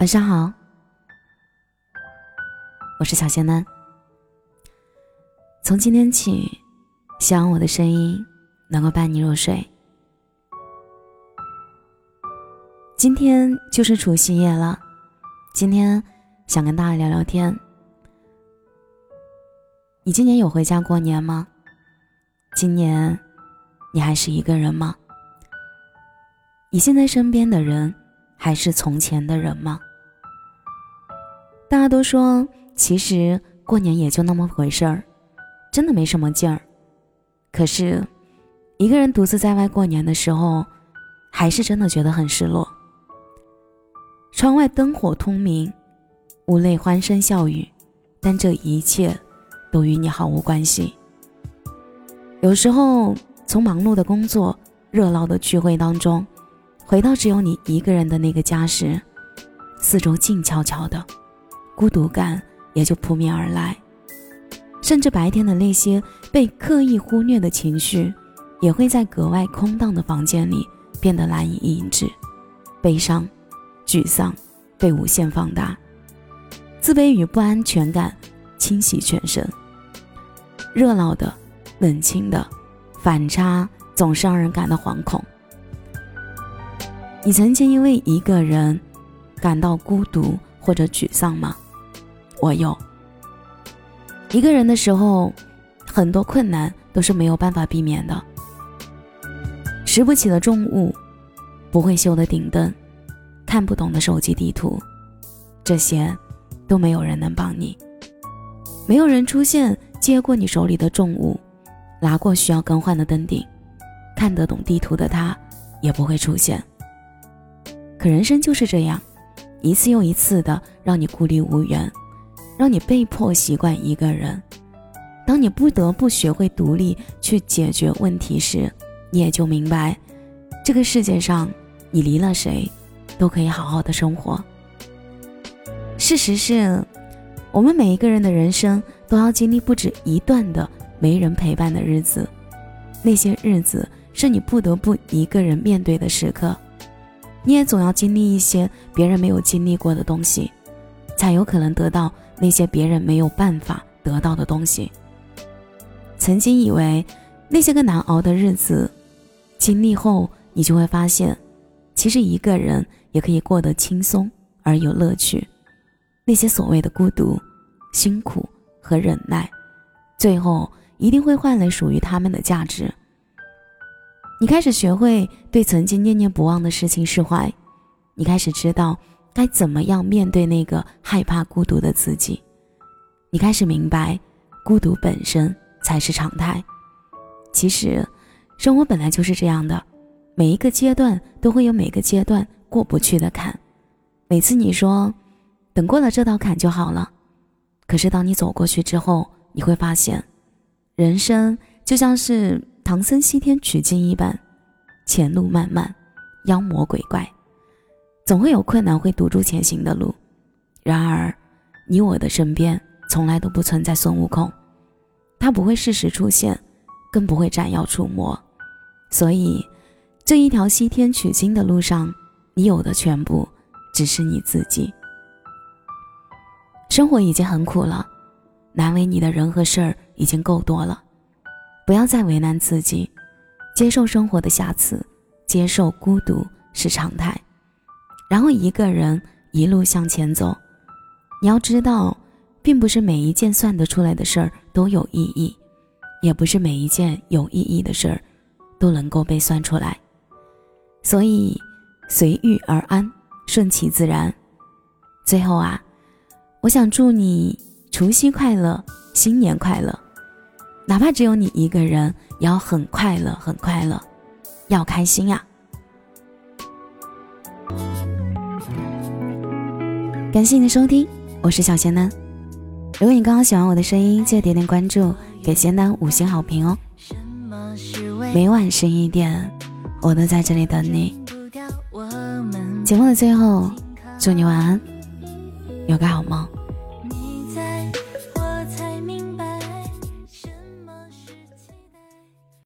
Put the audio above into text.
晚上好，我是小仙男。从今天起，希望我的声音能够伴你入睡。今天就是除夕夜了，今天想跟大家聊聊天。你今年有回家过年吗？今年你还是一个人吗？你现在身边的人还是从前的人吗？大家都说，其实过年也就那么回事儿，真的没什么劲儿。可是，一个人独自在外过年的时候，还是真的觉得很失落。窗外灯火通明，屋内欢声笑语，但这一切都与你毫无关系。有时候，从忙碌的工作、热闹的聚会当中，回到只有你一个人的那个家时，四周静悄悄的。孤独感也就扑面而来，甚至白天的那些被刻意忽略的情绪，也会在格外空荡的房间里变得难以抑制，悲伤、沮丧被无限放大，自卑与不安全感侵袭全身。热闹的、冷清的反差总是让人感到惶恐。你曾经因为一个人感到孤独或者沮丧吗？我有一个人的时候，很多困难都是没有办法避免的。拾不起的重物，不会修的顶灯，看不懂的手机地图，这些都没有人能帮你。没有人出现接过你手里的重物，拿过需要更换的灯顶，看得懂地图的他也不会出现。可人生就是这样，一次又一次的让你孤立无援。让你被迫习惯一个人，当你不得不学会独立去解决问题时，你也就明白，这个世界上你离了谁，都可以好好的生活。事实是，我们每一个人的人生都要经历不止一段的没人陪伴的日子，那些日子是你不得不一个人面对的时刻，你也总要经历一些别人没有经历过的东西，才有可能得到。那些别人没有办法得到的东西。曾经以为那些个难熬的日子，经历后你就会发现，其实一个人也可以过得轻松而有乐趣。那些所谓的孤独、辛苦和忍耐，最后一定会换来属于他们的价值。你开始学会对曾经念念不忘的事情释怀，你开始知道。该怎么样面对那个害怕孤独的自己？你开始明白，孤独本身才是常态。其实，生活本来就是这样的，每一个阶段都会有每个阶段过不去的坎。每次你说等过了这道坎就好了，可是当你走过去之后，你会发现，人生就像是唐僧西天取经一般，前路漫漫，妖魔鬼怪。总会有困难会堵住前行的路，然而，你我的身边从来都不存在孙悟空，他不会适时出现，更不会斩妖除魔，所以，这一条西天取经的路上，你有的全部只是你自己。生活已经很苦了，难为你的人和事儿已经够多了，不要再为难自己，接受生活的瑕疵，接受孤独是常态。然后一个人一路向前走，你要知道，并不是每一件算得出来的事儿都有意义，也不是每一件有意义的事儿都能够被算出来。所以，随遇而安，顺其自然。最后啊，我想祝你除夕快乐，新年快乐，哪怕只有你一个人，也要很快乐，很快乐，要开心呀。感谢你的收听，我是小仙丹。如果你刚好喜欢我的声音，记得点点关注，给仙丹五星好评哦。每晚十一点，我都在这里等你。节目的最后，祝你晚安，有个好梦。